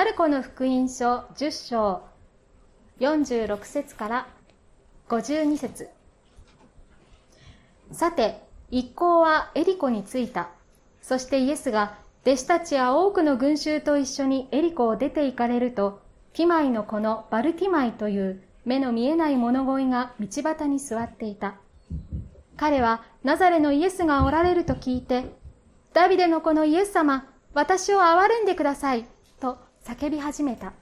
マルコの福音書10章46節から52節さて、一行はエリコに着いた。そしてイエスが弟子たちや多くの群衆と一緒にエリコを出て行かれると、ティマイの子のバルティマイという目の見えない物乞いが道端に座っていた。彼はナザレのイエスがおられると聞いて、ダビデの子のイエス様、私を憐れんでください、叫び始めた。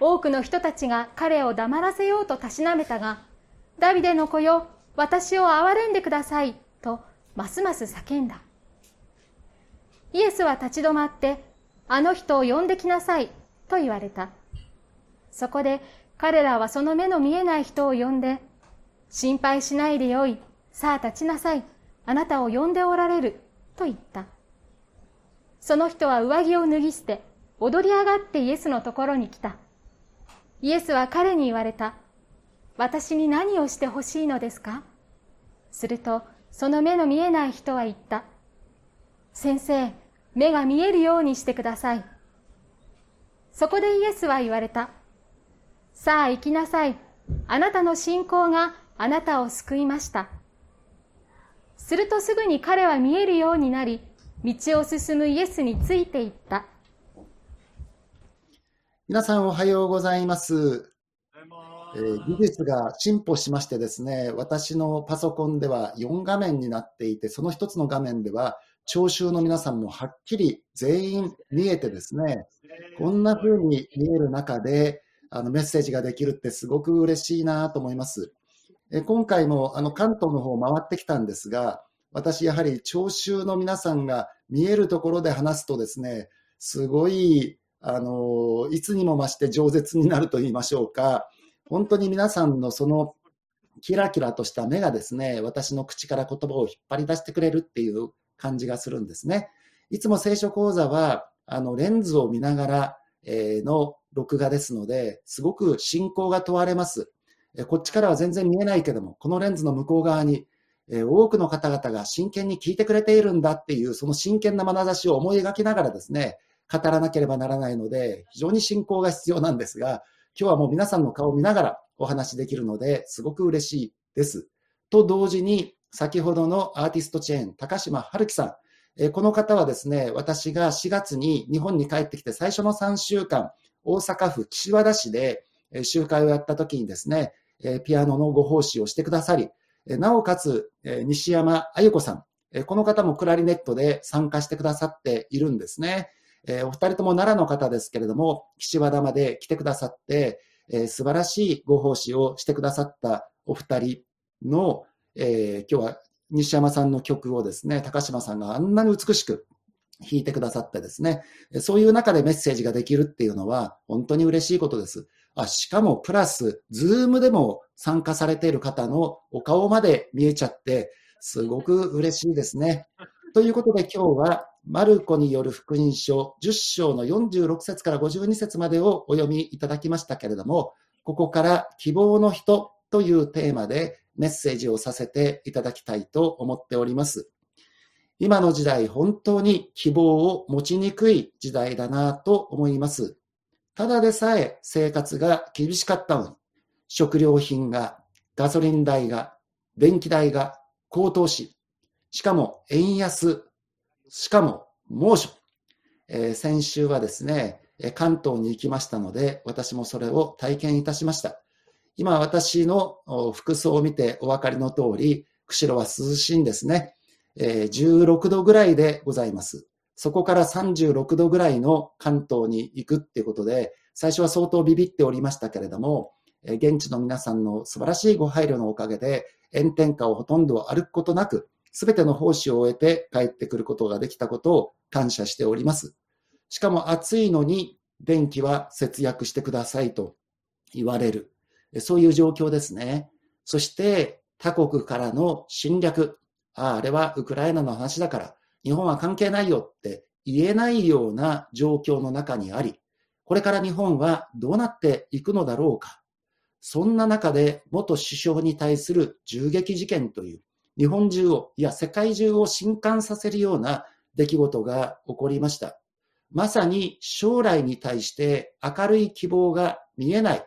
多くの人たちが彼を黙らせようとたしなめたが、ダビデの子よ、私を憐れんでください、とますます叫んだ。イエスは立ち止まって、あの人を呼んできなさい、と言われた。そこで彼らはその目の見えない人を呼んで、心配しないでよい、さあ立ちなさい、あなたを呼んでおられる、と言った。その人は上着を脱ぎ捨て、踊り上がってイエスのところに来た。イエスは彼に言われた。私に何をしてほしいのですか？すると、その目の見えない人は言った。先生、目が見えるようにしてください。そこでイエスは言われた。さあ行きなさい。あなたの信仰があなたを救いました。するとすぐに彼は見えるようになり、道を進むイエスについていった。皆さんおはようございます。えー、技術が進歩しましてですね、私のパソコンでは4画面になっていて、その一つの画面では、聴衆の皆さんもはっきり全員見えてですね、こんな風に見える中で、あのメッセージができるってすごく嬉しいなと思います。え今回もあの関東の方回ってきたんですが、私やはり聴衆の皆さんが見えるところで話すとですね、すごいあの、いつにも増して饒舌になると言いましょうか、本当に皆さんのそのキラキラとした目がですね、私の口から言葉を引っ張り出してくれるっていう感じがするんですね。いつも聖書講座は、あの、レンズを見ながら、え、の録画ですので、すごく信仰が問われます。こっちからは全然見えないけども、このレンズの向こう側に、え多くの方々が真剣に聞いてくれているんだっていう、その真剣な眼差しを思い描きながらですね、語らなければならないので、非常に信仰が必要なんですが、今日はもう皆さんの顔を見ながらお話できるので、すごく嬉しいです。と同時に、先ほどのアーティストチェーン、高島春樹さん、えこの方はですね、私が4月に日本に帰ってきて最初の3週間、大阪府岸和田市で集会をやった時にですね、ピアノのご奉仕をしてくださり、なおかつ西山あゆ子さん、この方もクラリネットで参加してくださっているんですね。お二人とも奈良の方ですけれども、岸和田まで来てくださって、素晴らしいご奉仕をしてくださったお二人の、えー、今日は西山さんの曲をですね、高島さんがあんなに美しく弾いてくださってですね、そういう中でメッセージができるっていうのは本当に嬉しいことです。あしかもプラス、ズームでも参加されている方のお顔まで見えちゃって、すごく嬉しいですね。ということで今日はマルコによる福音書10章の46節から52節までをお読みいただきましたけれども、ここから希望の人というテーマでメッセージをさせていただきたいと思っております。今の時代、本当に希望を持ちにくい時代だなと思います。ただでさえ生活が厳しかったのに、食料品が、ガソリン代が、電気代が高騰し、しかも円安しかも猛暑。えー、先週はですね、関東に行きましたので、私もそれを体験いたしました。今私の服装を見てお分かりの通り、釧路は涼しいんですね。16度ぐらいでございます。そこから36度ぐらいの関東に行くっていうことで、最初は相当ビビっておりましたけれども、現地の皆さんの素晴らしいご配慮のおかげで、炎天下をほとんど歩くことなく、すべての奉仕を終えて帰ってくることができたことを感謝しております。しかも暑いのに電気は節約してくださいと言われる。そういう状況ですね。そして他国からの侵略。ああ、あれはウクライナの話だから日本は関係ないよって言えないような状況の中にあり、これから日本はどうなっていくのだろうか。そんな中で元首相に対する銃撃事件という日本中を、いや世界中を震撼させるような出来事が起こりました。まさに将来に対して明るい希望が見えない、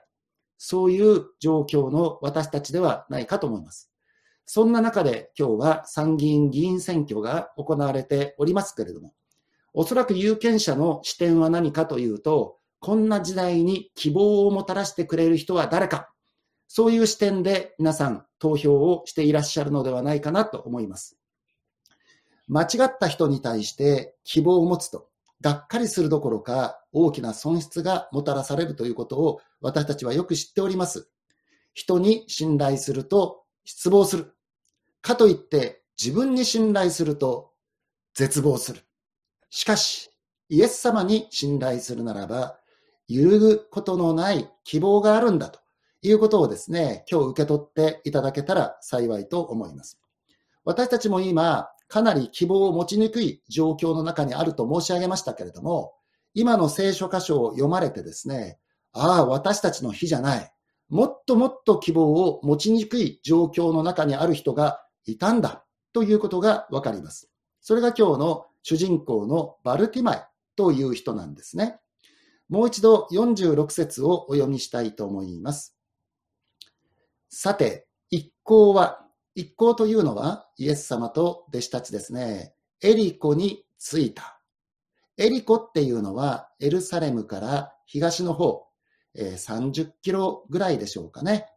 そういう状況の私たちではないかと思います。そんな中で今日は参議院議員選挙が行われておりますけれども、おそらく有権者の視点は何かというと、こんな時代に希望をもたらしてくれる人は誰か、そういう視点で皆さん投票をしていらっしゃるのではないかなと思います。間違った人に対して希望を持つと、がっかりするどころか大きな損失がもたらされるということを私たちはよく知っております。人に信頼すると失望する。かといって自分に信頼すると絶望する。しかし、イエス様に信頼するならば、揺るぐことのない希望があるんだということをですね、今日受け取っていただけたら幸いと思います。私たちも今、かなり希望を持ちにくい状況の中にあると申し上げましたけれども、今の聖書箇所を読まれてですね、ああ、私たちの日じゃない。もっともっと希望を持ちにくい状況の中にある人がいたんだということがわかります。それが今日の主人公のバルティマイという人なんですね。もう一度46節をお読みしたいと思います。さて、一行は一行というのはイエス様と弟子たちですね。エリコに着いた。エリコっていうのはエルサレムから東の方、30キロぐらいでしょうかね。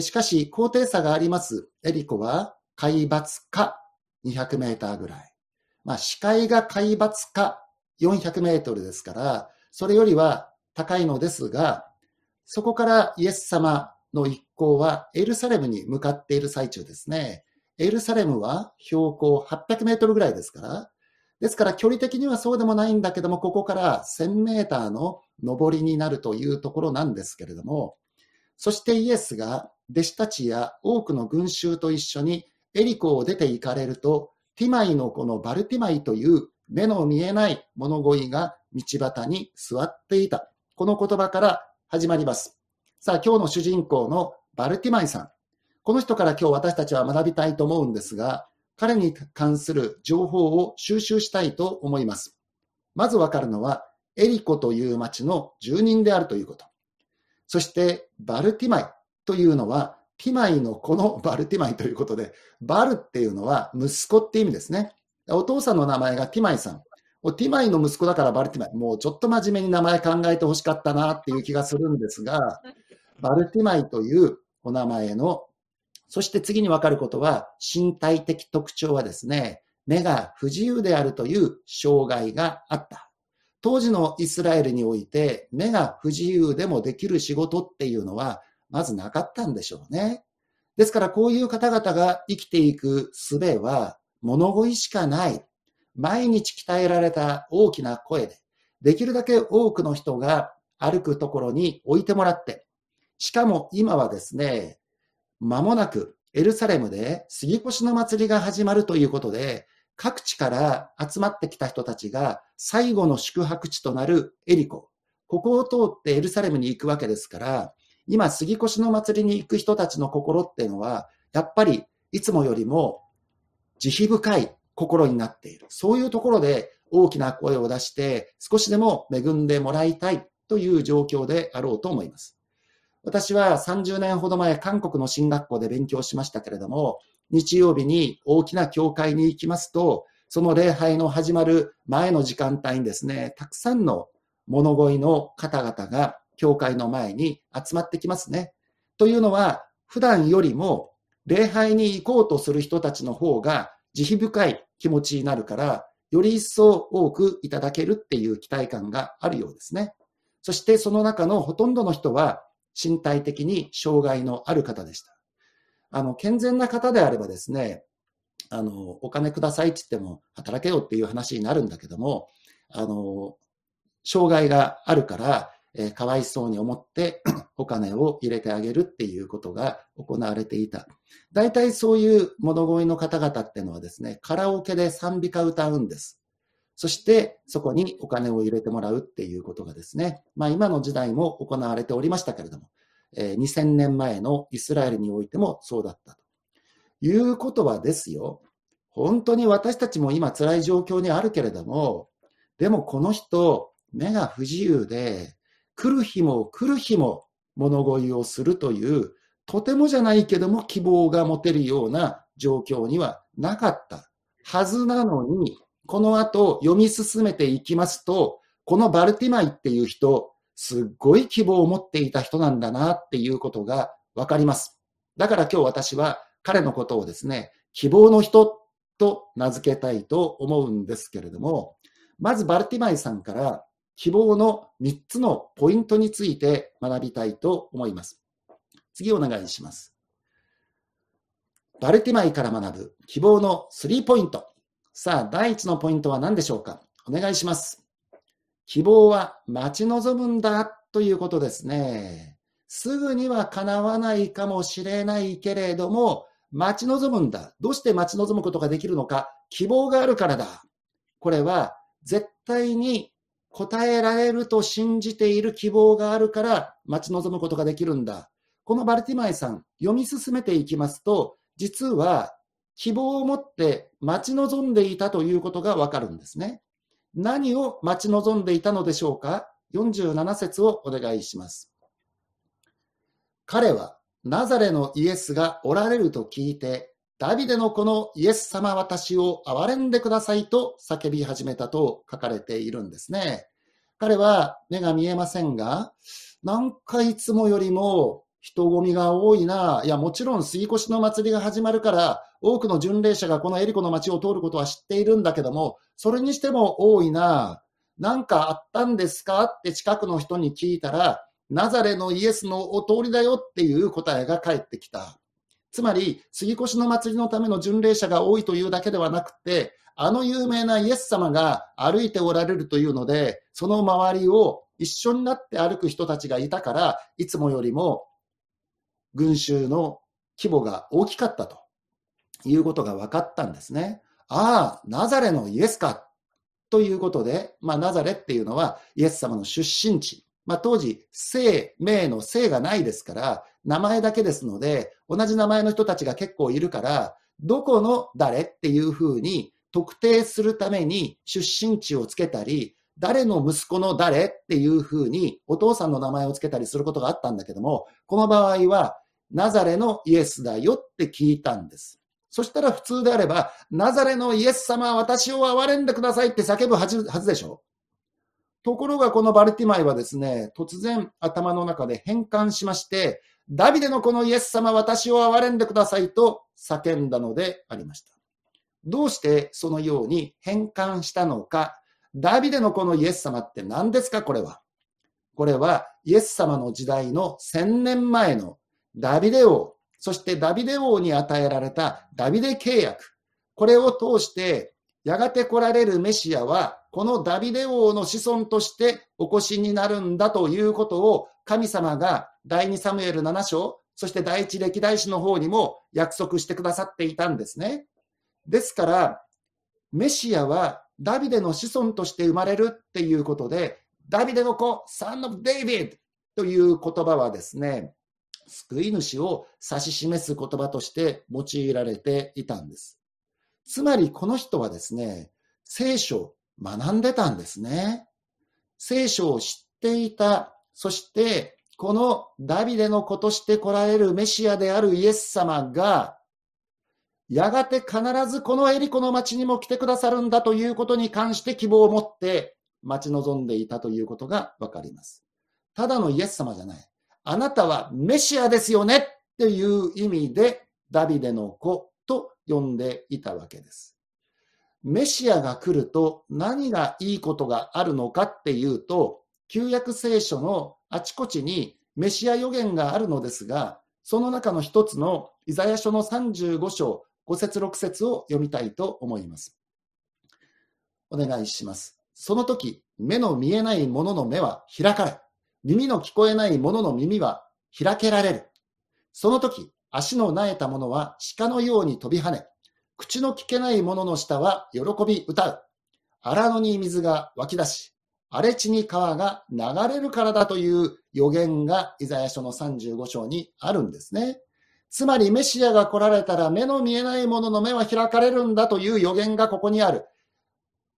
しかし、高低差があります。エリコは海抜か200メーターぐらい。まあ、視界が海抜か400メートルですから、それよりは高いのですが、そこからイエス様の一行はエルサレムに向かっている最中ですね。エルサレムは標高800メートルぐらいですから、ですから距離的にはそうでもないんだけども、ここから1000メーターの上りになるというところなんですけれども、そしてイエスが弟子たちや多くの群衆と一緒にエリコを出て行かれると、ティマイのこのバルティマイという目の見えない物乞いが道端に座っていた。この言葉から始まります。さあ、今日の主人公のバルティマイさん。この人から今日私たちは学びたいと思うんですが、彼に関する情報を収集したいと思います。まずわかるのは、エリコという町の住人であるということ。そして、バルティマイというのは、ティマイの子のバルティマイということで、バルっていうのは息子って意味ですね。お父さんの名前がティマイさん。ティマイの息子だからバルティマイ。もうちょっと真面目に名前考えてほしかったなっていう気がするんですが、バルティマイというお名前の、そして次にわかることは、身体的特徴はですね、目が不自由であるという障害があった。当時のイスラエルにおいて、目が不自由でもできる仕事っていうのは、まずなかったんでしょうね。ですから、こういう方々が生きていく術は、物乞いしかない。毎日鍛えられた大きな声で、できるだけ多くの人が歩くところに置いてもらって、しかも今はですね、間もなくエルサレムで杉越の祭りが始まるということで、各地から集まってきた人たちが最後の宿泊地となるエリコ。ここを通ってエルサレムに行くわけですから、今杉越の祭りに行く人たちの心っていうのは、やっぱりいつもよりも慈悲深い心になっている。そういうところで大きな声を出して少しでも恵んでもらいたいという状況であろうと思います。私は30年ほど前、韓国の進学校で勉強しましたけれども、日曜日に大きな教会に行きますと、その礼拝の始まる前の時間帯にですね、たくさんの物乞いの方々が教会の前に集まってきますね。というのは、普段よりも礼拝に行こうとする人たちの方が慈悲深い気持ちになるから、より一層多くいただけるっていう期待感があるようですね。そしてその中のほとんどの人は身体的に障害のある方でした。あの、健全な方であればですね、あの、お金くださいって言っても働けよっていう話になるんだけども、あの、障害があるから、え、かわいそうに思って お金を入れてあげるっていうことが行われていた。大体そういう物乞いの方々っていうのはですね、カラオケで賛美歌歌うんです。そしてそこにお金を入れてもらうっていうことがですね、まあ今の時代も行われておりましたけれども、えー、2000年前のイスラエルにおいてもそうだったということはですよ、本当に私たちも今辛い状況にあるけれども、でもこの人、目が不自由で、来る日も来る日も物乞いをするという、とてもじゃないけども希望が持てるような状況にはなかったはずなのに、この後読み進めていきますと、このバルティマイっていう人、すっごい希望を持っていた人なんだなっていうことがわかります。だから今日私は彼のことをですね、希望の人と名付けたいと思うんですけれども、まずバルティマイさんから希望の3つのポイントについて学びたいと思います。次お願いします。バルティマイから学ぶ希望の3ポイント。さあ、第1のポイントは何でしょうか？お願いします。希望は待ち望むんだということですね。すぐには叶わないかもしれないけれども、待ち望むんだ。どうして待ち望むことができるのか？希望があるからだ。これは絶対に答えられると信じている希望があるから待ち望むことができるんだ。このバルティマイさん、読み進めていきますと、実は希望を持って待ち望んでいたということがわかるんですね。何を待ち望んでいたのでしょうか ?47 節をお願いします。彼はナザレのイエスがおられると聞いて、ダビデのこのイエス様私を憐れんでくださいと叫び始めたと書かれているんですね。彼は目が見えませんが、なんかいつもよりも人混みが多いな。いや、もちろん杉越の祭りが始まるから、多くの巡礼者がこのエリコの街を通ることは知っているんだけども、それにしても多いな。なんかあったんですか？って近くの人に聞いたら、ナザレのイエスのお通りだよっていう答えが返ってきた。つまり、杉越の祭りのための巡礼者が多いというだけではなくて、あの有名なイエス様が歩いておられるというので、その周りを一緒になって歩く人たちがいたから、いつもよりも群衆の規模が大きかったということが分かったんですね。ああ、ナザレのイエスか。ということで、まあ、ナザレっていうのはイエス様の出身地。まあ、当時、姓、名の姓がないですから、名前だけですので、同じ名前の人たちが結構いるから、どこの誰っていうふうに特定するために出身地をつけたり、誰の息子の誰っていうふうにお父さんの名前をつけたりすることがあったんだけども、この場合はナザレのイエスだよって聞いたんです。そしたら普通であれば、ナザレのイエス様は、私を憐れんでくださいって叫ぶはずでしょところがこのバルティマイはですね、突然頭の中で変換しまして、ダビデのこのイエス様、私を憐れんでくださいと叫んだのでありました。どうしてそのように変換したのかダビデのこのイエス様って何ですかこれは。これはイエス様の時代の千年前のダビデ王、そしてダビデ王に与えられたダビデ契約。これを通して、やがて来られるメシアは、このダビデ王の子孫としてお越しになるんだということを、神様が第2サムエル7章、そして第一歴代史の方にも約束してくださっていたんですね。ですから、メシアはダビデの子孫として生まれるっていうことで、ダビデの子、サン・オブ・デイビッドという言葉はですね、救い主を指し示す言葉として用いられていたんです。つまりこの人はですね、聖書学んでたんですね。聖書を知っていた。そして、このダビデの子として来られるメシアであるイエス様が、やがて必ずこのエリコの町にも来てくださるんだということに関して希望を持って待ち望んでいたということがわかります。ただのイエス様じゃない。あなたはメシアですよねっていう意味でダビデの子と呼んでいたわけです。メシアが来ると何がいいことがあるのかっていうと、旧約聖書のあちこちにメシア予言があるのですが、その中の一つのイザヤ書の35章5節6節を読みたいと思います。お願いします。その時、目の見えない者の目は開かれ、耳の聞こえない者の耳は開けられる。その時、足の苗えた者は鹿のように飛び跳ね、口の聞けない者の下は喜び歌う。荒野に水が湧き出し、荒れ地に川が流れるからだという予言がイザヤ書の35章にあるんですね。つまりメシアが来られたら目の見えないものの目は開かれるんだという予言がここにある。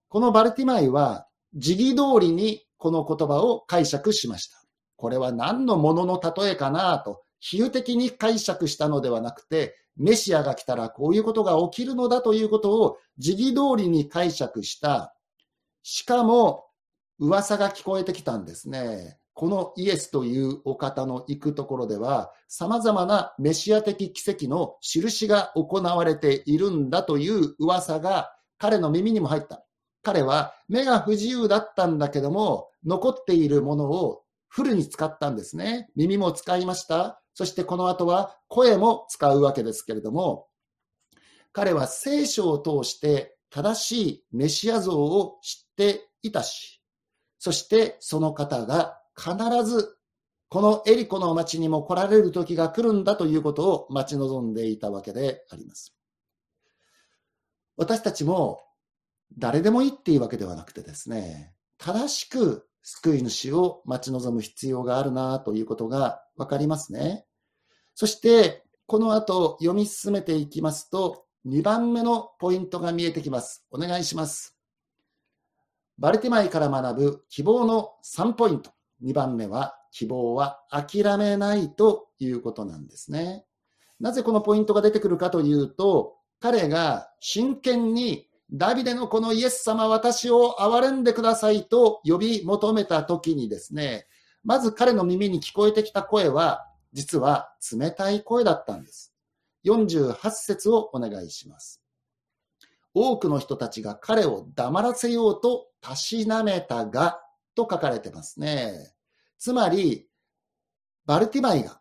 このバルティマイは時期通りにこの言葉を解釈しました。これは何のものの例えかなと、比喩的に解釈したのではなくて、メシアが来たらこういうことが起きるのだということを時期通りに解釈した。しかも、噂が聞こえてきたんですね。このイエスというお方の行くところでは、様々なメシア的奇跡の印が行われているんだという噂が彼の耳にも入った。彼は目が不自由だったんだけども、残っているものをフルに使ったんですね。耳も使いました。そしてこの後は声も使うわけですけれども、彼は聖書を通して正しいメシア像を知っていたし、そしてその方が必ずこのエリコの町にも来られる時が来るんだということを待ち望んでいたわけであります。私たちも誰でもいいっていうわけではなくてですね、正しく救い主を待ち望む必要があるなということがわかりますね。そして、この後読み進めていきますと、2番目のポイントが見えてきます。お願いします。バルティマイから学ぶ希望の3ポイント。2番目は、希望は諦めないということなんですね。なぜこのポイントが出てくるかというと、彼が真剣にダビデのこのイエス様、私を憐れんでくださいと呼び求めた時にですね、まず彼の耳に聞こえてきた声は、実は冷たい声だったんです。48節をお願いします。多くの人たちが彼を黙らせようとたしなめたが、と書かれてますね。つまり、バルティマイが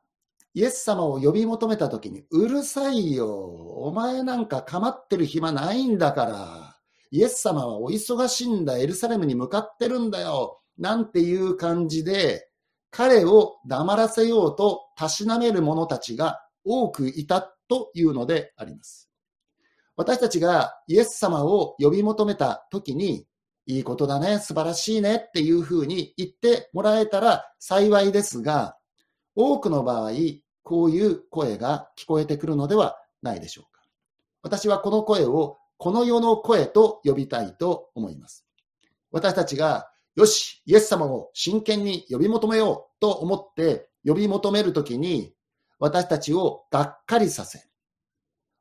イエス様を呼び求めた時に、うるさいよ。お前なんか構ってる暇ないんだから。イエス様はお忙しいんだ。エルサレムに向かってるんだよ。なんていう感じで、彼を黙らせようとたしなめる者たちが多くいたというのであります。私たちがイエス様を呼び求めた時に、いいことだね、素晴らしいねっていうふうに言ってもらえたら幸いですが、多くの場合、こういう声が聞こえてくるのではないでしょうか。私はこの声をこの世の声と呼びたいと思います。私たちが、よし、イエス様を真剣に呼び求めようと思って呼び求めるときに、私たちをがっかりさせ、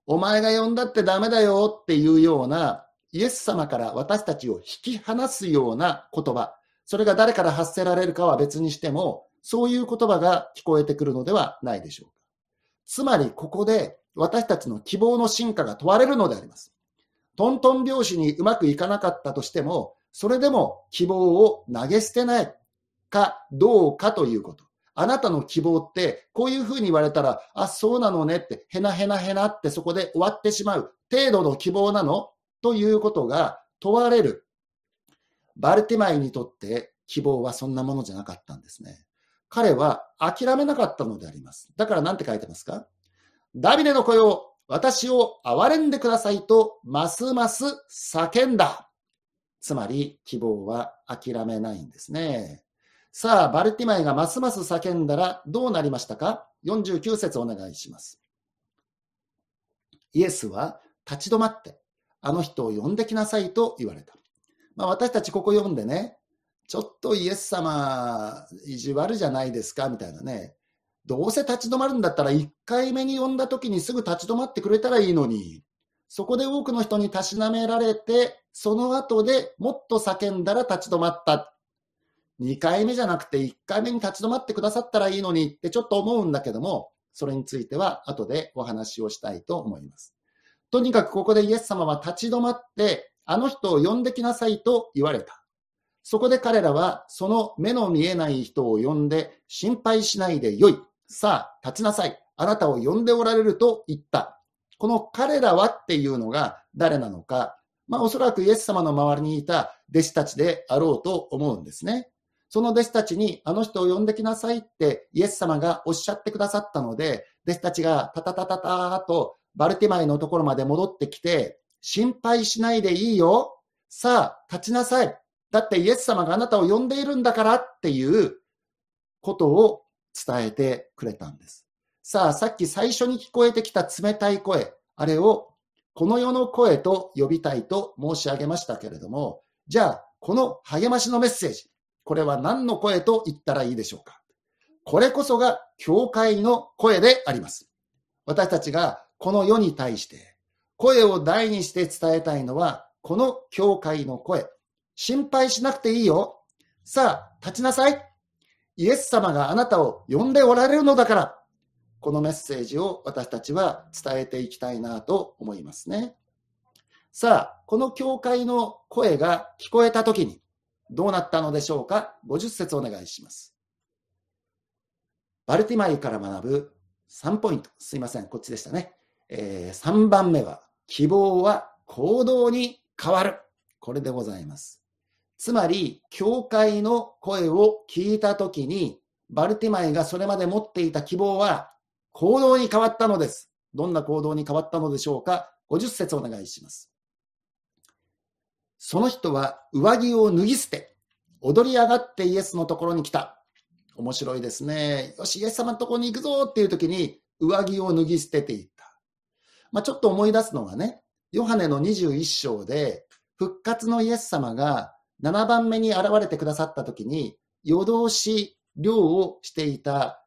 お前が呼んだってダメだよっていうような、イエス様から私たちを引き離すような言葉、それが誰から発せられるかは別にしても、そういう言葉が聞こえてくるのではないでしょうか。つまり、ここで私たちの希望の進化が問われるのであります。トントン拍子にうまくいかなかったとしても、それでも希望を投げ捨てないかどうかということ。あなたの希望って、こういうふうに言われたら、あ、そうなのねって、へなへなへなってそこで終わってしまう程度の希望なのということが問われる。バルティマイにとって希望はそんなものじゃなかったんですね。彼は諦めなかったのであります。だから何て書いてますかダビデの声を私を憐れんでくださいとますます叫んだ。つまり希望は諦めないんですね。さあ、バルティマイがますます叫んだらどうなりましたか ?49 節お願いします。イエスは立ち止まってあの人を呼んできなさいと言われた。まあ、私たちここ読んでね、ちょっとイエス様、意地悪じゃないですか？みたいなね。どうせ立ち止まるんだったら、1回目に呼んだ時にすぐ立ち止まってくれたらいいのに、そこで多くの人にたしなめられて、その後でもっと叫んだら立ち止まった。2回目じゃなくて1回目に立ち止まってくださったらいいのにってちょっと思うんだけども、それについては後でお話をしたいと思います。とにかくここでイエス様は立ち止まって、あの人を呼んできなさいと言われた。そこで彼らはその目の見えない人を呼んで心配しないでよい。さあ、立ちなさい。あなたを呼んでおられると言った。この彼らはっていうのが誰なのか。まあおそらくイエス様の周りにいた弟子たちであろうと思うんですね。その弟子たちにあの人を呼んできなさいってイエス様がおっしゃってくださったので、弟子たちがタタタタタとバルティマイのところまで戻ってきて、心配しないでいいよ。さあ、立ちなさい。だってイエス様があなたを呼んでいるんだからっていうことを伝えてくれたんです。さあ、さっき最初に聞こえてきた冷たい声、あれをこの世の声と呼びたいと申し上げましたけれども、じゃあ、この励ましのメッセージ、これは何の声と言ったらいいでしょうか？これこそが教会の声であります。私たちがこの世に対して声を大にして伝えたいのは、この教会の声。心配しなくていいよ。さあ、立ちなさい。イエス様があなたを呼んでおられるのだから。このメッセージを私たちは伝えていきたいなと思いますね。さあ、この教会の声が聞こえたときにどうなったのでしょうか ?50 節お願いします。バルティマイから学ぶ3ポイント。すいません、こっちでしたね。えー、3番目は、希望は行動に変わる。これでございます。つまり、教会の声を聞いたときに、バルティマイがそれまで持っていた希望は行動に変わったのです。どんな行動に変わったのでしょうか ?50 節お願いします。その人は上着を脱ぎ捨て、踊り上がってイエスのところに来た。面白いですね。よし、イエス様のところに行くぞっていう時に上着を脱ぎ捨てていった。まあ、ちょっと思い出すのがね、ヨハネの21章で復活のイエス様が7番目に現れてくださった時に夜通し漁をしていた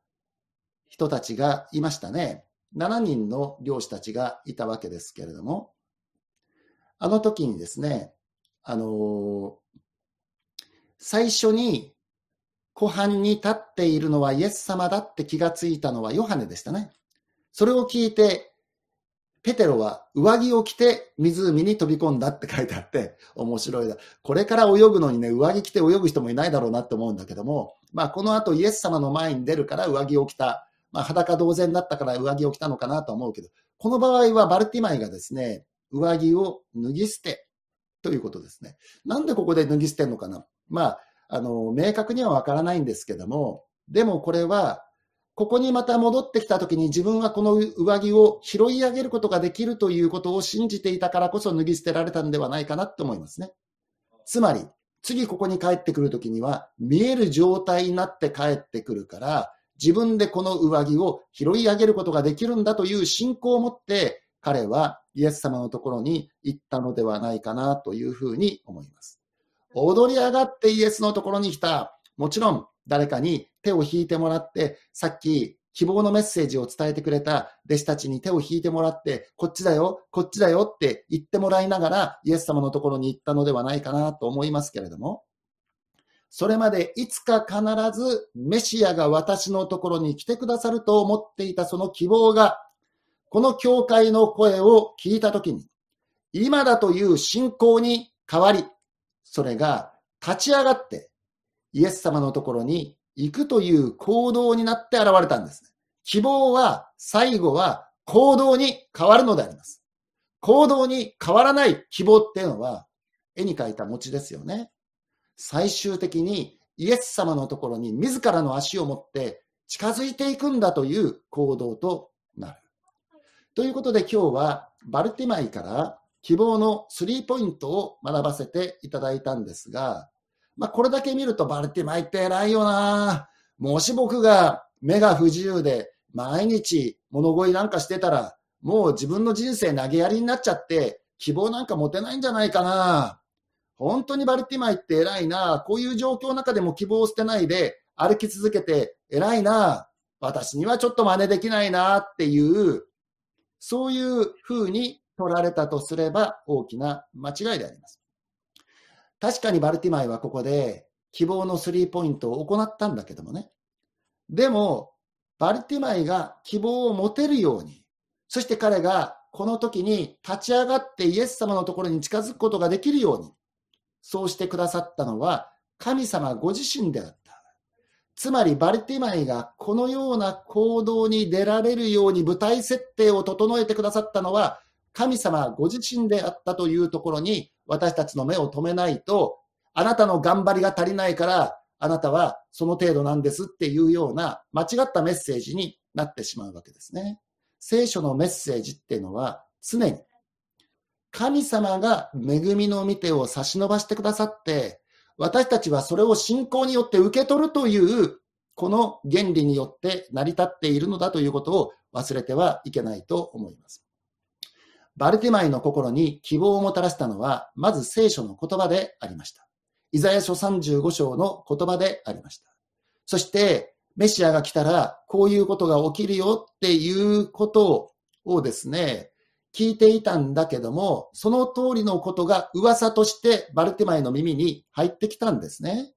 人たちがいましたね。7人の漁師たちがいたわけですけれども、あの時にですね、あの最初に湖畔に立っているのはイエス様だって気がついたのはヨハネでしたね。それを聞いて、ペテロは上着を着て湖に飛び込んだって書いてあって、面白いだ。これから泳ぐのにね、上着着て泳ぐ人もいないだろうなって思うんだけども、まあこの後イエス様の前に出るから上着を着た。まあ裸同然だったから上着を着たのかなと思うけど、この場合はバルティマイがですね、上着を脱ぎ捨て、ということですね。なんでここで脱ぎ捨てんのかなまあ、あの、明確にはわからないんですけども、でもこれは、ここにまた戻ってきた時に自分はこの上着を拾い上げることができるということを信じていたからこそ脱ぎ捨てられたんではないかなと思いますね。つまり、次ここに帰ってくる時には見える状態になって帰ってくるから、自分でこの上着を拾い上げることができるんだという信仰を持って彼はイエス様のところに行ったのではないかなというふうに思います。踊り上がってイエスのところに来た。もちろん誰かに手を引いてもらって、さっき希望のメッセージを伝えてくれた弟子たちに手を引いてもらって、こっちだよ、こっちだよって言ってもらいながら、イエス様のところに行ったのではないかなと思いますけれども、それまでいつか必ずメシアが私のところに来てくださると思っていたその希望がこの教会の声を聞いたときに、今だという信仰に変わり、それが立ち上がって、イエス様のところに行くという行動になって現れたんですね、希望は最後は行動に変わるのであります。行動に変わらない希望っていうのは、絵に描いた餅ですよね。最終的にイエス様のところに自らの足を持って近づいていくんだという行動となる。ということで今日はバルティマイから希望のスリーポイントを学ばせていただいたんですが、まあ、これだけ見るとバルティマイって偉いよなもし僕が目が不自由で毎日物乞いなんかしてたら、もう自分の人生投げやりになっちゃって、希望なんか持てないんじゃないかな。本当にバルティマイって偉いな。こういう状況の中でも希望を捨てないで歩き続けて偉いな。私にはちょっと真似できないなっていうそういうふうに取られたとすれば大きな間違いであります。確かにバルティマイはここで希望のスリーポイントを行ったんだけどもね。でも、バルティマイが希望を持てるように、そして彼がこの時に立ち上がってイエス様のところに近づくことができるように、そうしてくださったのは神様ご自身であった。つまりバルティマイがこのような行動に出られるように舞台設定を整えてくださったのは神様ご自身であったというところに私たちの目を留めないとあなたの頑張りが足りないからあなたはその程度なんですっていうような間違ったメッセージになってしまうわけですね。聖書のメッセージっていうのは常に神様が恵みの御手を差し伸ばしてくださって私たちはそれを信仰によって受け取るという、この原理によって成り立っているのだということを忘れてはいけないと思います。バルテマイの心に希望をもたらしたのは、まず聖書の言葉でありました。イザヤ書35章の言葉でありました。そして、メシアが来たら、こういうことが起きるよっていうことをですね、聞いていたんだけども、その通りのことが噂としてバルテマイの耳に入ってきたんですね。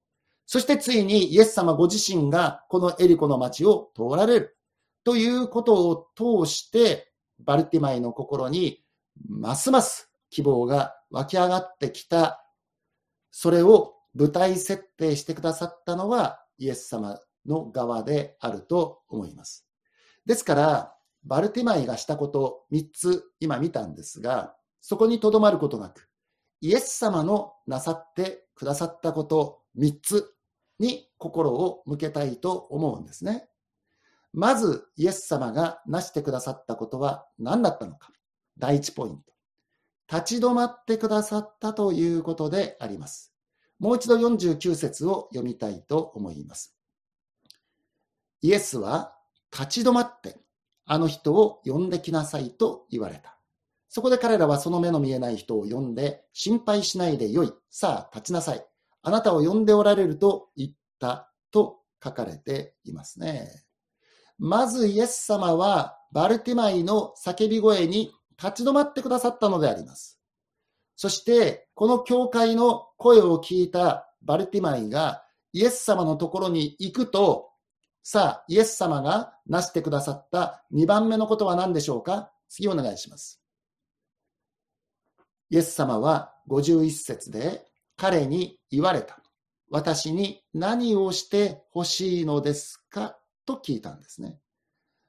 そしてついにイエス様ご自身がこのエリコの町を通られるということを通して、バルティマイの心にますます希望が湧き上がってきた。それを舞台設定してくださったのはイエス様の側であると思います。ですから、バルティマイがしたこと3つ今見たんですが、そこにとどまることなく、イエス様のなさってくださったこと3つに心を向けたいと思うんですね。まず、イエス様がなしてくださったことは何だったのか。第1ポイント。立ち止まってくださったということであります。もう一度49節を読みたいと思います。イエスは立ち止まってあの人を呼んできなさいと言われた。そこで彼らはその目の見えない人を呼んで心配しないでよい。さあ立ちなさい。あなたを呼んでおられると言ったと書かれていますね。まずイエス様はバルティマイの叫び声に立ち止まってくださったのであります。そして、この教会の声を聞いたバルティマイがイエス様のところに行くと、さあ、イエス様がなしてくださった2番目のことは何でしょうか？次お願いします。イエス様は51節で彼に言われた。私に何をしてほしいのですか？と聞いたんですね。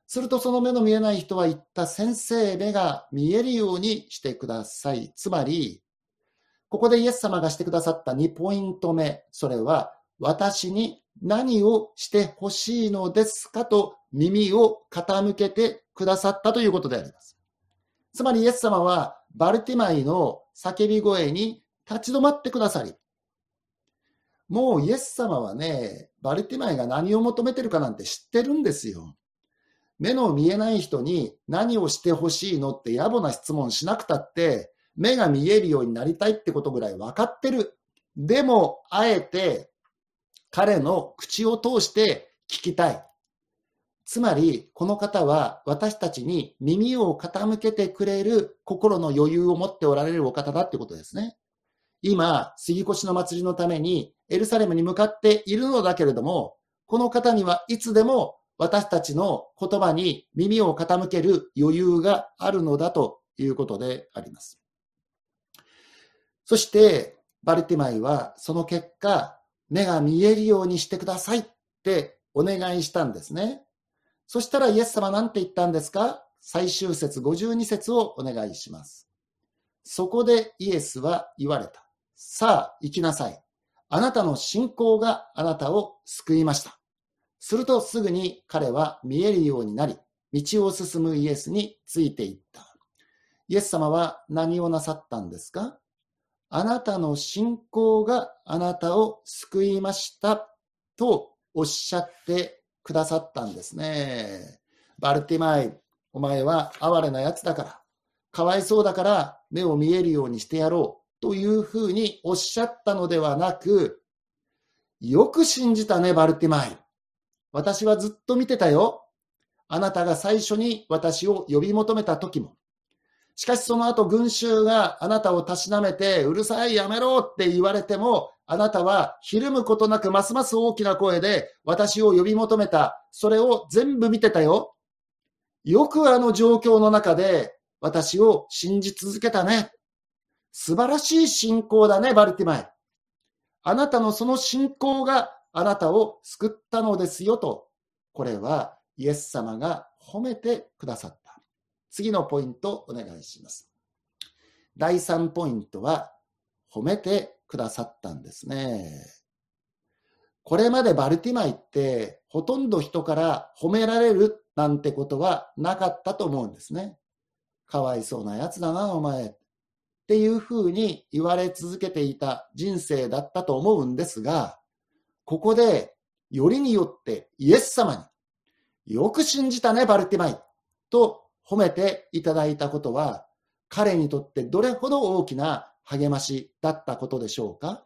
するとその目の見えない人は言った先生目が見えるようにしてください。つまり、ここでイエス様がしてくださった2ポイント目、それは私に何をしてほしいのですかと耳を傾けてくださったということであります。つまりイエス様はバルティマイの叫び声に立ち止まってくださり、もうイエス様はね、バルティマイが何を求めてるかなんて知ってるんですよ。目の見えない人に何をしてほしいのって野暮な質問しなくたって、目が見えるようになりたいってことぐらい分かってる。でも、あえて彼の口を通して聞きたい。つまり、この方は私たちに耳を傾けてくれる心の余裕を持っておられるお方だってことですね。今、杉越の祭りのためにエルサレムに向かっているのだけれども、この方にはいつでも私たちの言葉に耳を傾ける余裕があるのだということであります。そして、バルティマイはその結果、目が見えるようにしてくださいってお願いしたんですね。そしたらイエス様なんて言ったんですか？最終節52節をお願いします。そこでイエスは言われた。さあ、行きなさい。あなたの信仰があなたを救いました。するとすぐに彼は見えるようになり、道を進むイエスについていった。イエス様は何をなさったんですか？あなたの信仰があなたを救いましたとおっしゃってくださったんですね。バルティマイ、お前は哀れな奴だから、かわいそうだから目を見えるようにしてやろうというふうにおっしゃったのではなく、よく信じたね、バルティマイ。私はずっと見てたよ。あなたが最初に私を呼び求めた時も。しかしその後群衆があなたをたしなめてうるさいやめろって言われてもあなたはひるむことなくますます大きな声で私を呼び求めた。それを全部見てたよ。よくあの状況の中で私を信じ続けたね。素晴らしい信仰だね、バルティマイ。あなたのその信仰があなたを救ったのですよと、これはイエス様が褒めてくださった。次のポイントお願いします。第3ポイントは、褒めてくださったんですね。これまでバルティマイってほとんど人から褒められるなんてことはなかったと思うんですね。かわいそうなやつだな、お前。っていうふうに言われ続けていた人生だったと思うんですが、ここで、よりによってイエス様に、よく信じたね、バルティマイ、と褒めていただいたことは、彼にとってどれほど大きな励ましだったことでしょうか？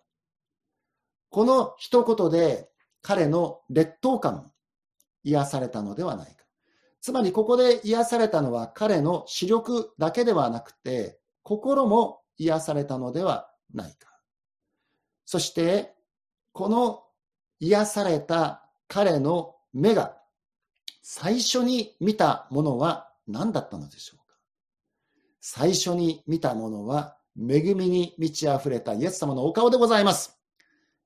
この一言で彼の劣等感も癒されたのではないか。つまりここで癒されたのは彼の視力だけではなくて、心も癒されたのではないか。そして、この癒された彼の目が最初に見たものは何だったのでしょうか？最初に見たものは恵みに満ち溢れたイエス様のお顔でございます。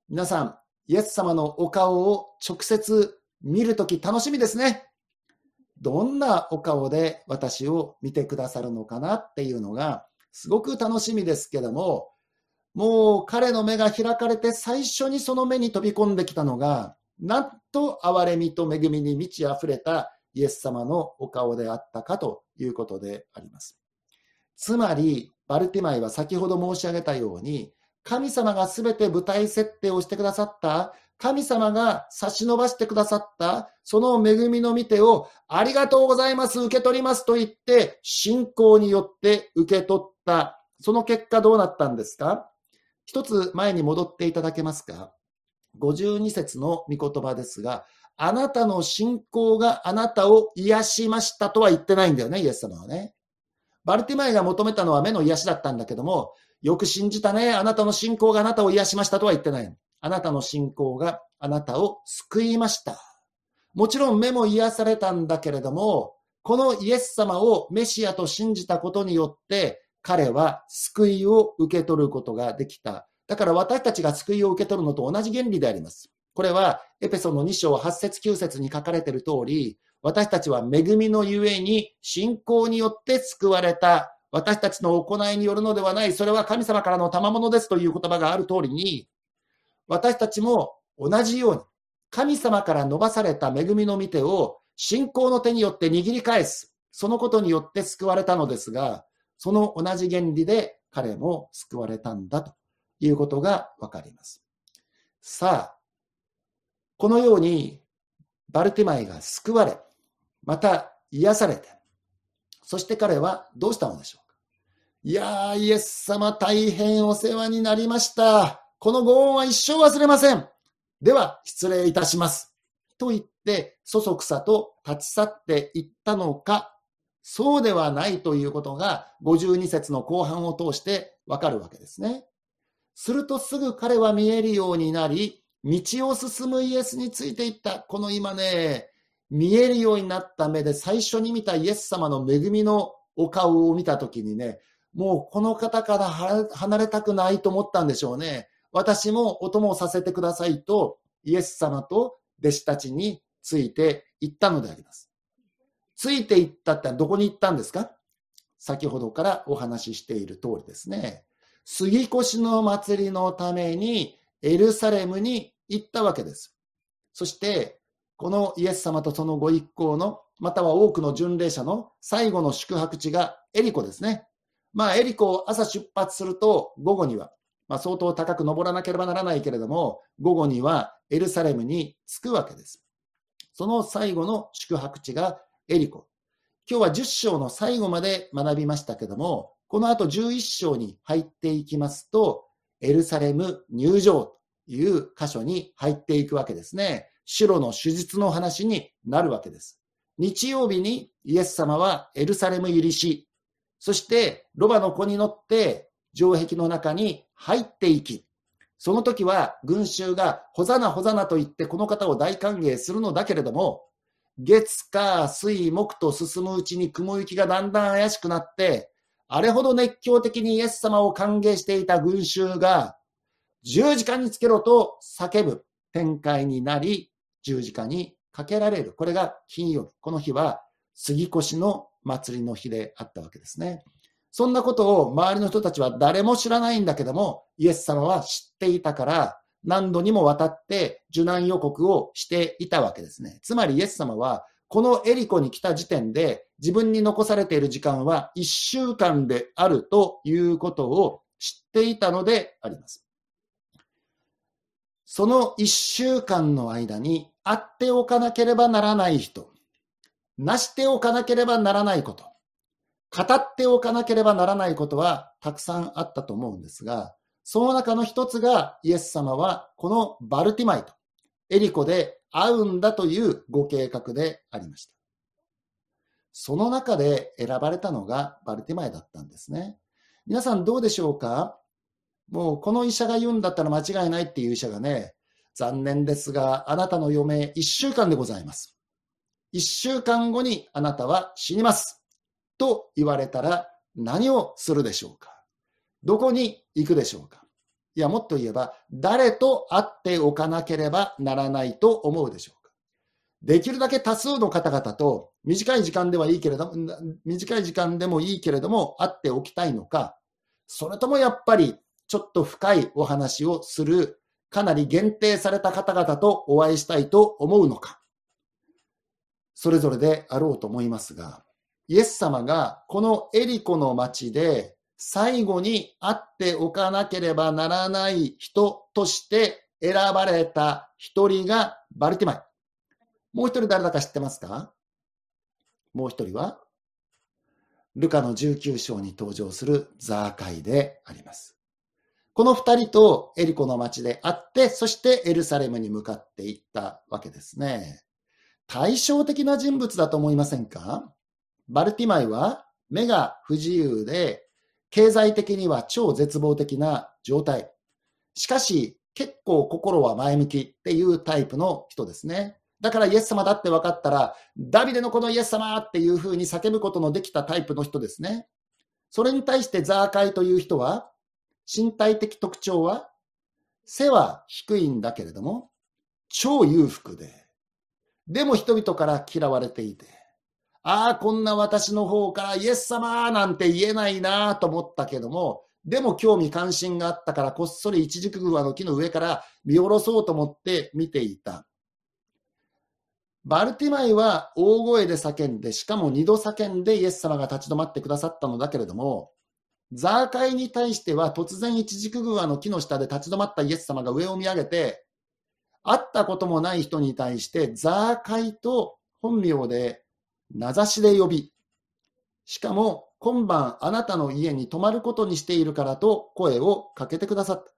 皆さん、イエス様のお顔を直接見るとき楽しみですね。どんなお顔で私を見てくださるのかなっていうのがすごく楽しみですけども、もう彼の目が開かれて最初にその目に飛び込んできたのが、なんと憐れみと恵みに満ち溢れたイエス様のお顔であったかということであります。つまり、バルティマイは先ほど申し上げたように、神様がすべて舞台設定をしてくださった、神様が差し伸ばしてくださった、その恵みの見てをありがとうございます、受け取りますと言って、信仰によって受け取った。その結果どうなったんですか一つ前に戻っていただけますか？52節の御言葉ですが、あなたの信仰があなたを癒しましたとは言ってないんだよね、イエス様はね。バルティマイが求めたのは目の癒しだったんだけども、よく信じたね、あなたの信仰があなたを癒しましたとは言ってない。あなたの信仰があなたを救いました。もちろん目も癒されたんだけれども、このイエス様をメシアと信じたことによって、彼は救いを受け取ることができた。だから私たちが救いを受け取るのと同じ原理であります。これはエペソの2章8節9節に書かれている通り、私たちは恵みのゆえに信仰によって救われた。私たちの行いによるのではない。それは神様からの賜物ですという言葉がある通りに、私たちも同じように神様から伸ばされた恵みの御手を信仰の手によって握り返す。そのことによって救われたのですが、その同じ原理で彼も救われたんだということがわかります。さあ、このようにバルテマイが救われ、また癒されて、そして彼はどうしたのでしょうか。いやー、イエス様大変お世話になりました。このご恩は一生忘れません。では、失礼いたします。と言って、そそくさと立ち去っていったのかそうではないということが52節の後半を通してわかるわけですね。するとすぐ彼は見えるようになり、道を進むイエスについていった。この今ね、見えるようになった目で最初に見たイエス様の恵みのお顔を見たときにね、もうこの方から離れたくないと思ったんでしょうね。私もお供をさせてくださいと、イエス様と弟子たちについていったのであります。ついていったってどこに行ったんですか？先ほどからお話ししている通りですね。杉越の祭りのためにエルサレムに行ったわけです。そして、このイエス様とそのご一行の、または多くの巡礼者の最後の宿泊地がエリコですね。まあ、エリコを朝出発すると、午後には、まあ、相当高く登らなければならないけれども、午後にはエルサレムに着くわけです。その最後の宿泊地がエリコ。今日は10章の最後まで学びましたけども、この後11章に入っていきますと、エルサレム入場という箇所に入っていくわけですね。白の手術の話になるわけです。日曜日にイエス様はエルサレム入りし、そしてロバの子に乗って城壁の中に入っていき、その時は群衆がホザナホザナと言ってこの方を大歓迎するのだけれども、月、火、水、木と進むうちに雲行きがだんだん怪しくなって、あれほど熱狂的にイエス様を歓迎していた群衆が、十字架につけろと叫ぶ展開になり、十字架にかけられる。これが金曜日。この日は杉越の祭りの日であったわけですね。そんなことを周りの人たちは誰も知らないんだけども、イエス様は知っていたから、何度にもわたって受難予告をしていたわけですね。つまりイエス様は、このエリコに来た時点で自分に残されている時間は1週間であるということを知っていたのであります。その1週間の間に会っておかなければならない人、成しておかなければならないこと、語っておかなければならないことはたくさんあったと思うんですが、その中の一つがイエス様はこのバルティマイとエリコで会うんだというご計画でありました。その中で選ばれたのがバルティマイだったんですね。皆さんどうでしょうか？もうこの医者が言うんだったら間違いないっていう医者がね、残念ですが、あなたの余命1週間でございます。1週間後にあなたは死にます。と言われたら何をするでしょうか？どこに行くでしょうか？いや、もっと言えば、誰と会っておかなければならないと思うでしょうか？できるだけ多数の方々と短い時間ではいいけれども、短い時間でもいいけれども会っておきたいのか、それともやっぱりちょっと深いお話をするかなり限定された方々とお会いしたいと思うのか、それぞれであろうと思いますが、イエス様がこのエリコの町で最後に会っておかなければならない人として選ばれた一人がバルティマイ。もう一人誰だか知ってますか？もう一人は？ルカの19章に登場するザーカイであります。この二人とエリコの町で会って、そしてエルサレムに向かっていったわけですね。対照的な人物だと思いませんか？バルティマイは目が不自由で経済的には超絶望的な状態。しかし、結構心は前向きっていうタイプの人ですね。だからイエス様だって分かったら、ダビデのこのイエス様っていうふうに叫ぶことのできたタイプの人ですね。それに対してザーカイという人は、身体的特徴は、背は低いんだけれども、超裕福で、でも人々から嫌われていて、ああ、こんな私の方からイエス様なんて言えないなと思ったけども、でも興味関心があったからこっそり一軸グアの木の上から見下ろそうと思って見ていた。バルティマイは大声で叫んで、しかも二度叫んでイエス様が立ち止まってくださったのだけれども、ザーカイに対しては突然一軸グアの木の下で立ち止まったイエス様が上を見上げて、会ったこともない人に対してザーカイと本名で名指しで呼び、しかも今晩あなたの家に泊まることにしているからと声をかけてくださった。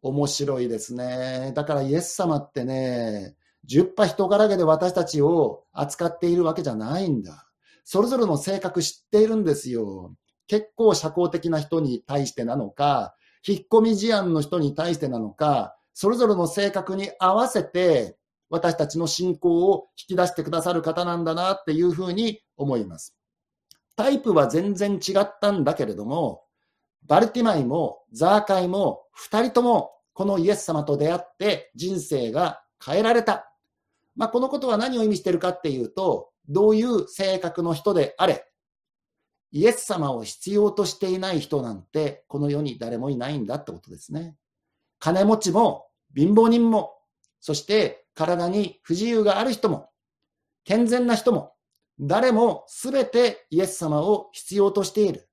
面白いですね。だからイエス様ってね、十羽人柄で私たちを扱っているわけじゃないんだ。それぞれの性格知っているんですよ。結構社交的な人に対してなのか、引っ込み思案の人に対してなのか、それぞれの性格に合わせて私たちの信仰を引き出してくださる方なんだなっていうふうに思います。タイプは全然違ったんだけれども、バルティマイもザーカイも二人ともこのイエス様と出会って人生が変えられた。まあ、このことは何を意味しているかっていうと、どういう性格の人であれ、イエス様を必要としていない人なんてこの世に誰もいないんだってことですね。金持ちも貧乏人も、そして体に不自由がある人も、健全な人も、誰も全てイエス様を必要としている。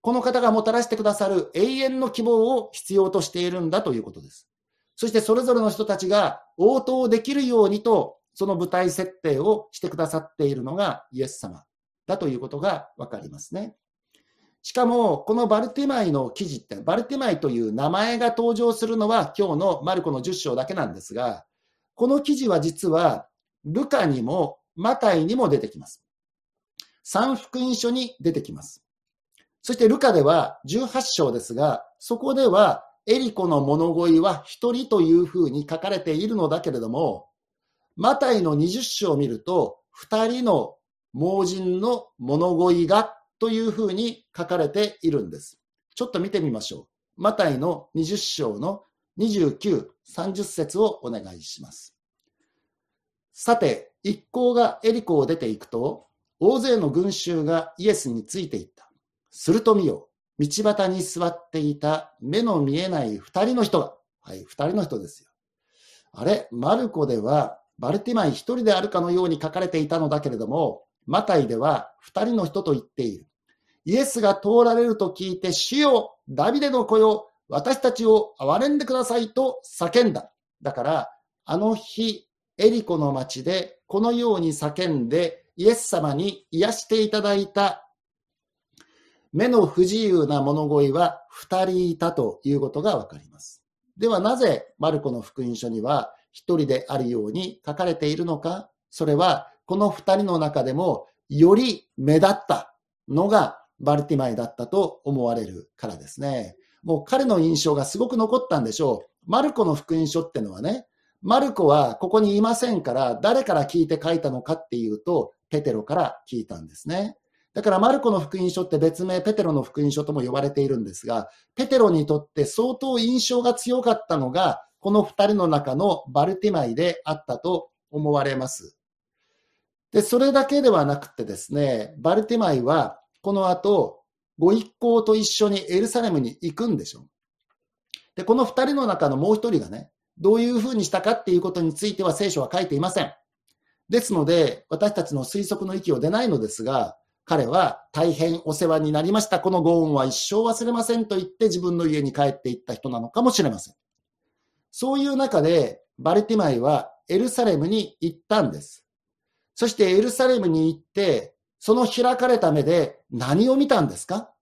この方がもたらしてくださる永遠の希望を必要としているんだということです。そしてそれぞれの人たちが応答できるようにと、その舞台設定をしてくださっているのがイエス様だということがわかりますね。しかも、このバルティマイの記事って、バルティマイという名前が登場するのは今日のマルコの10章だけなんですが、この記事は実は、ルカにもマタイにも出てきます。三福音書に出てきます。そしてルカでは18章ですが、そこではエリコの物乞いは一人というふうに書かれているのだけれども、マタイの20章を見ると、二人の盲人の物乞いがというふうに書かれているんです。ちょっと見てみましょう。マタイの20章の29、30節をお願いします。さて、一行がエリコを出ていくと、大勢の群衆がイエスについていった。すると見よ、道端に座っていた目の見えない二人の人が、はい、二人の人ですよ。あれ、マルコではバルティマイ一人であるかのように書かれていたのだけれども、マタイでは二人の人と言っている。イエスが通られると聞いて、主よ、ダビデの子よ、私たちを憐れんでくださいと叫んだ。だから、あの日、エリコの町でこのように叫んで、イエス様に癒していただいた目の不自由な物乞いは二人いたということがわかります。ではなぜマルコの福音書には一人であるように書かれているのかそれはこの二人の中でもより目立ったのがバルティマイだったと思われるからですね。もう彼の印象がすごく残ったんでしょう。マルコの福音書ってのはね、マルコはここにいませんから、誰から聞いて書いたのかっていうと、ペテロから聞いたんですね。だからマルコの福音書って別名ペテロの福音書とも呼ばれているんですが、ペテロにとって相当印象が強かったのが、この二人の中のバルティマイであったと思われます。で、それだけではなくてですね、バルティマイはこの後、ご一行と一緒にエルサレムに行くんでしょう。で、この二人の中のもう一人がね、どういうふうにしたかっていうことについては聖書は書いていません。ですので、私たちの推測の域を出ないのですが、彼は大変お世話になりました。このご恩は一生忘れませんと言って自分の家に帰っていった人なのかもしれません。そういう中で、バルティマイはエルサレムに行ったんです。そしてエルサレムに行って、その開かれた目で何を見たんですか？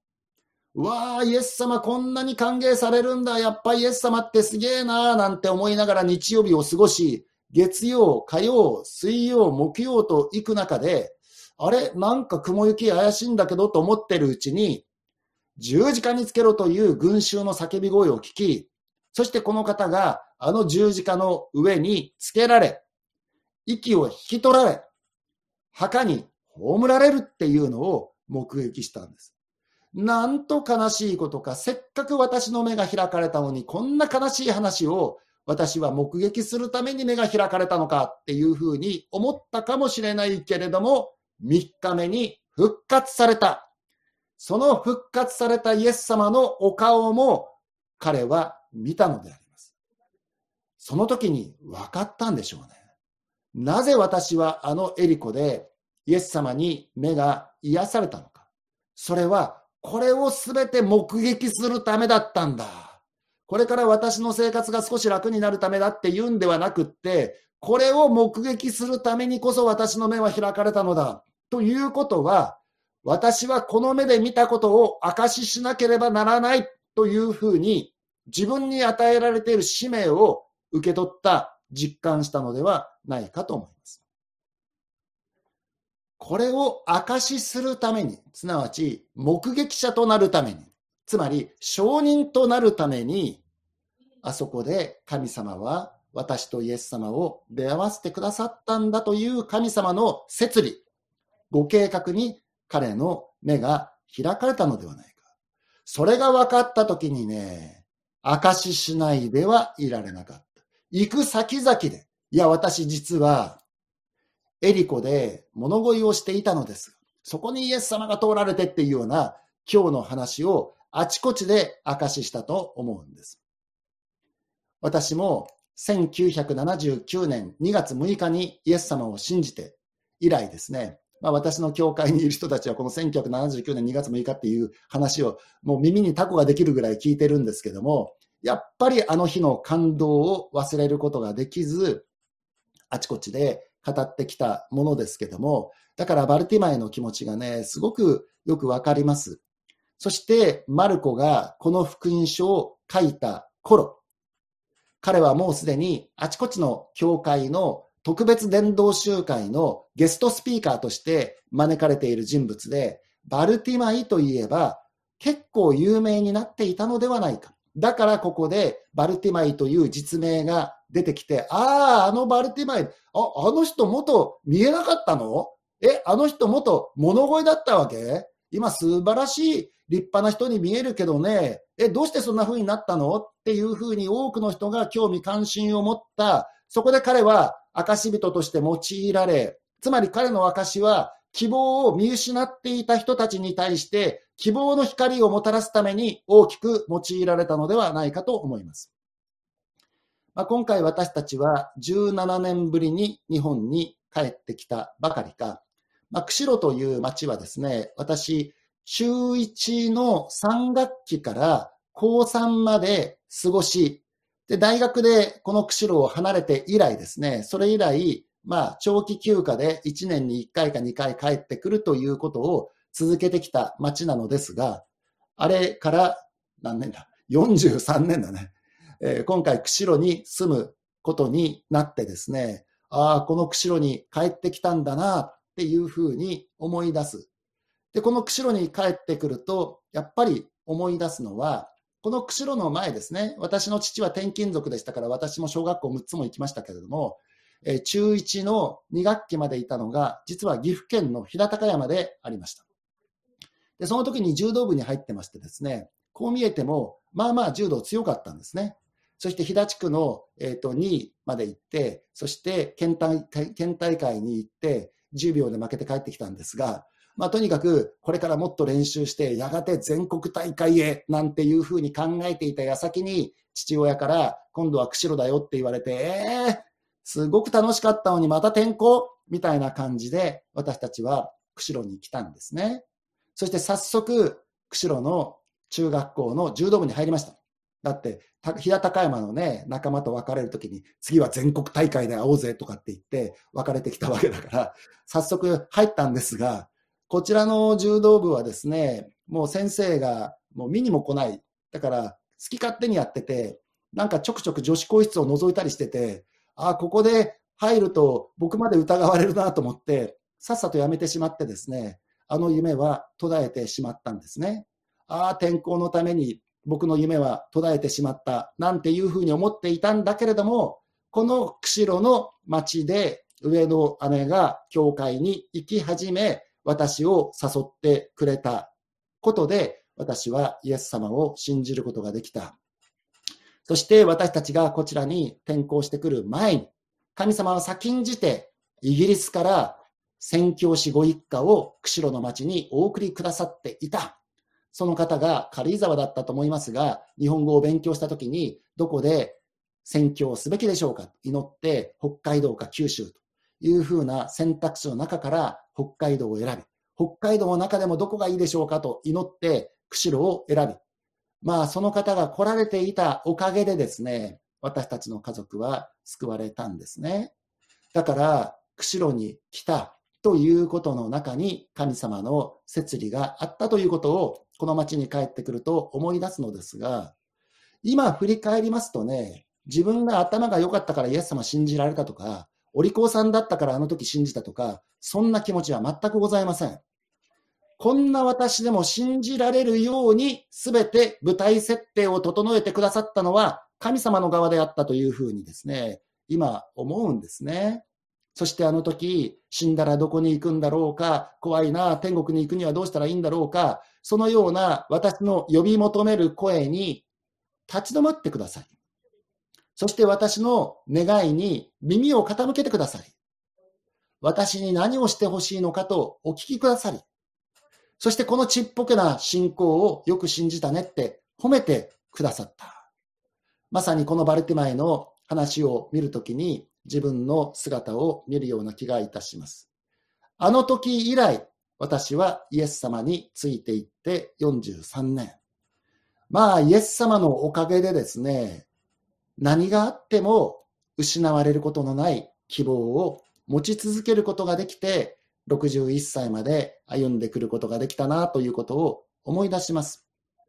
わあ、イエス様こんなに歓迎されるんだ。やっぱイエス様ってすげえなー。なんて思いながら日曜日を過ごし、月曜、火曜、水曜、木曜と行く中で、あれ？なんか雲行き怪しいんだけど？と思ってるうちに、十字架につけろという群衆の叫び声を聞き、そしてこの方があの十字架の上につけられ、息を引き取られ、墓に葬られるっていうのを目撃したんです。なんと悲しいことか、せっかく私の目が開かれたのに、こんな悲しい話を私は目撃するために目が開かれたのかっていうふうに思ったかもしれないけれども、3日目に復活された。その復活されたイエス様のお顔も彼は見たのであります。その時に分かったんでしょうね。なぜ私はあのエリコでイエス様に目が癒されたのか。それはこれをすべて目撃するためだったんだ。これから私の生活が少し楽になるためだって言うんではなくって、これを目撃するためにこそ私の目は開かれたのだ。ということは、私はこの目で見たことを証ししなければならないというふうに自分に与えられている使命を受け取った実感したのではないかと思います。これを証しするために、すなわち目撃者となるために、つまり証人となるために、あそこで神様は私とイエス様を出会わせてくださったんだという神様の摂理、ご計画に彼の目が開かれたのではないか。それが分かった時にね、証ししないではいられなかった。行く先々で、いや、私実は、エリコで物乞いをしていたのです。そこにイエス様が通られてっていうような今日の話をあちこちで証ししたと思うんです。私も1979年2月6日にイエス様を信じて以来ですね、まあ、私の教会にいる人たちはこの1979年2月6日っていう話をもう耳にタコができるぐらい聞いてるんですけども、やっぱりあの日の感動を忘れることができず、あちこちで語ってきたものですけども、だからバルティマイの気持ちがね、すごくよくわかります。そして、マルコがこの福音書を書いた頃、彼はもうすでにあちこちの教会の特別伝道集会のゲストスピーカーとして招かれている人物で、バルティマイといえば結構有名になっていたのではないか。だからここでバルティマイという実名が出てきて、ああ、あのバルティマイ、あ、あの人元見えなかったの？え、あの人元物乞いだったわけ？今素晴らしい立派な人に見えるけどね、え、どうしてそんな風になったの？っていう風に多くの人が興味関心を持った。そこで彼は証人として用いられ、つまり彼の証は希望を見失っていた人たちに対して希望の光をもたらすために大きく用いられたのではないかと思います。まあ、今回私たちは17年ぶりに日本に帰ってきたばかりか、まあ、釧路という町はですね、私、中1の3学期から高3まで過ごし、で、大学でこの釧路を離れて以来ですね、それ以来、まあ、長期休暇で1年に1回か2回帰ってくるということを続けてきた町なのですが、あれから何年だ ?43 年だね。えー、今回、釧路に住むことになってですね、ああ、この釧路に帰ってきたんだなっていうふうに思い出す。で、この釧路に帰ってくると、やっぱり思い出すのは、この釧路の前ですね、私の父は転勤族でしたから、私も小学校6つも行きましたけれども、え中1の2学期までいたのが、実は岐阜県の飛騨高山でありました。で、その時に柔道部に入ってましてですね、こう見えても、まあまあ柔道強かったんですね。そして飛騨地区の、えーと、2位まで行って、そして県大県大会に行って、10秒で負けて帰ってきたんですが、まあ、とにかくこれからもっと練習して、やがて全国大会へなんていうふうに考えていた矢先に、父親から今度は釧路だよって言われて、えー、すごく楽しかったのにまた転校みたいな感じで私たちは釧路に来たんですね。そして早速、釧路の中学校の柔道部に入りました。だって、平高山のね、仲間と別れるときに、次は全国大会で会おうぜとかって言って別れてきたわけだから、早速入ったんですが、こちらの柔道部はですね、もう先生がもう見にも来ない。だから、好き勝手にやってて、なんかちょくちょく女子更衣室を覗いたりしてて、ああ、ここで入ると僕まで疑われるなと思って、さっさとやめてしまってですね、あの夢は途絶えてしまったんですね。ああ、転校のために僕の夢は途絶えてしまったなんていうふうに思っていたんだけれども、この釧路の町で上の姉が教会に行き始め、私を誘ってくれたことで、私はイエス様を信じることができた。そして私たちがこちらに転校してくる前に、神様は先んじてイギリスから宣教師ご一家を釧路の町にお送りくださっていた。その方が軽井沢だったと思いますが、日本語を勉強したときに、どこで宣教すべきでしょうか祈って、北海道か九州というふうな選択肢の中から北海道を選び、北海道の中でもどこがいいでしょうかと祈って、釧路を選び、まあ、その方が来られていたおかげでですね、私たちの家族は救われたんですね。だから、釧路に来たということの中に神様の摂理があったということをこの町に帰ってくると思い出すのですが、今振り返りますとね、自分が頭が良かったからイエス様信じられたとか、お利口さんだったからあの時信じたとか、そんな気持ちは全くございません。こんな私でも信じられるように全て舞台設定を整えてくださったのは神様の側であったというふうにですね、今思うんですね。そしてあの時、死んだらどこに行くんだろうか、怖いな、天国に行くにはどうしたらいいんだろうか、そのような私の呼び求める声に立ち止まってください。そして私の願いに耳を傾けてください。私に何をしてほしいのかとお聞きくださり。そしてこのちっぽけな信仰をよく信じたねって褒めてくださった。まさにこのバルティマイの話を見るときに自分の姿を見るような気がいたします。あの時以来、私はイエス様についていって43年。まあ、イエス様のおかげでですね、何があっても失われることのない希望を持ち続けることができて、61歳まで歩んでくることができたなということを思い出します。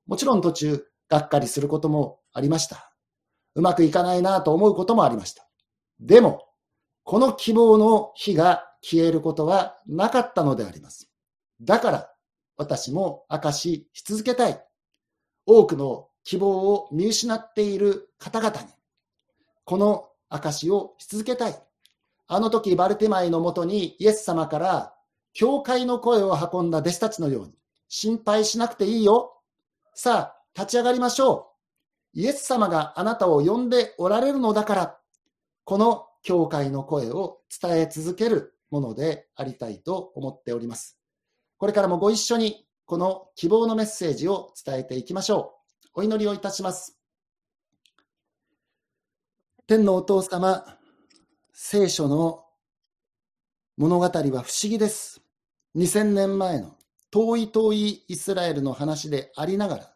もちろん途中、がっかりすることもありました。うまくいかないなと思うこともありました。でも、この希望の火が消えることはなかったのであります。だから、私も証しし続けたい。多くの希望を見失っている方々に、この証しをし続けたい。あの時、バルテマイのもとにイエス様から教会の声を運んだ弟子たちのように、心配しなくていいよ。さあ、立ち上がりましょう。イエス様があなたを呼んでおられるのだから、この教会の声を伝え続けるものでありたいと思っております。これからもご一緒にこの希望のメッセージを伝えていきましょう。お祈りをいたします。天のお父様、聖書の物語は不思議です。2000年前の遠い遠いイスラエルの話でありながら、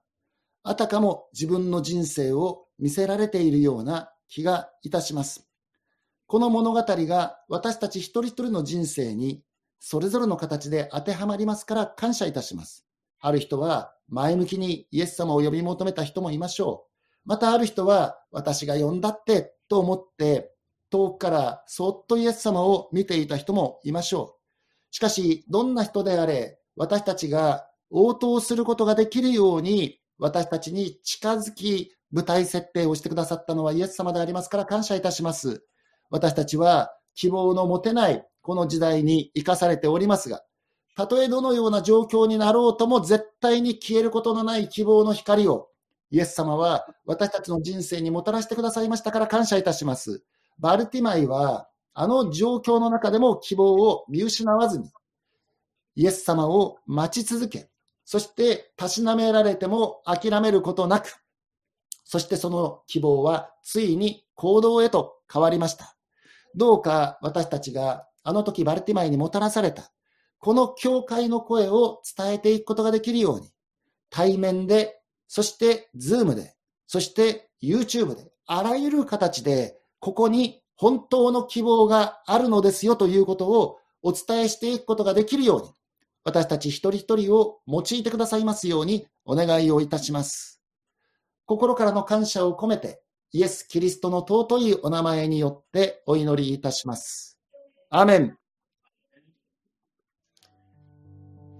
あたかも自分の人生を見せられているような気がいたします。この物語が私たち一人一人の人生にそれぞれの形で当てはまりますから感謝いたします。ある人は前向きにイエス様を呼び求めた人もいましょう。またある人は私が呼んだってと思って遠くからそっとイエス様を見ていた人もいましょう。しかし、どんな人であれ、私たちが応答することができるように、私たちに近づき、舞台設定をしてくださったのはイエス様でありますから感謝いたします。私たちは希望の持てないこの時代に生かされておりますが、たとえどのような状況になろうとも絶対に消えることのない希望の光を、イエス様は私たちの人生にもたらしてくださいましたから感謝いたします。バルティマイは、あの状況の中でも希望を見失わずに、イエス様を待ち続け、そしてたしなめられても諦めることなく、そしてその希望はついに行動へと変わりました。どうか私たちがあの時バルティマイにもたらされた、この教会の声を伝えていくことができるように、対面で、そしてズームで、そして YouTube で、あらゆる形で、ここに本当の希望があるのですよということをお伝えしていくことができるように、私たち一人一人を用いてくださいますようにお願いをいたします。心からの感謝を込めて、イエス・キリストの尊いお名前によってお祈りいたします。アメン。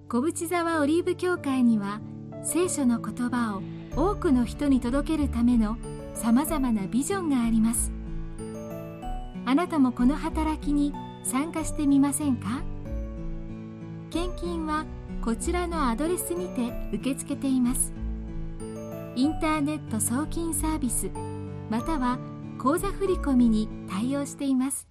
小淵沢オリーブ教会には聖書の言葉を多くの人に届けるためのさまざまなビジョンがあります。あなたもこの働きに参加してみませんか？献金はこちらのアドレスにて受け付けています。インターネット送金サービスまたは口座振込に対応しています。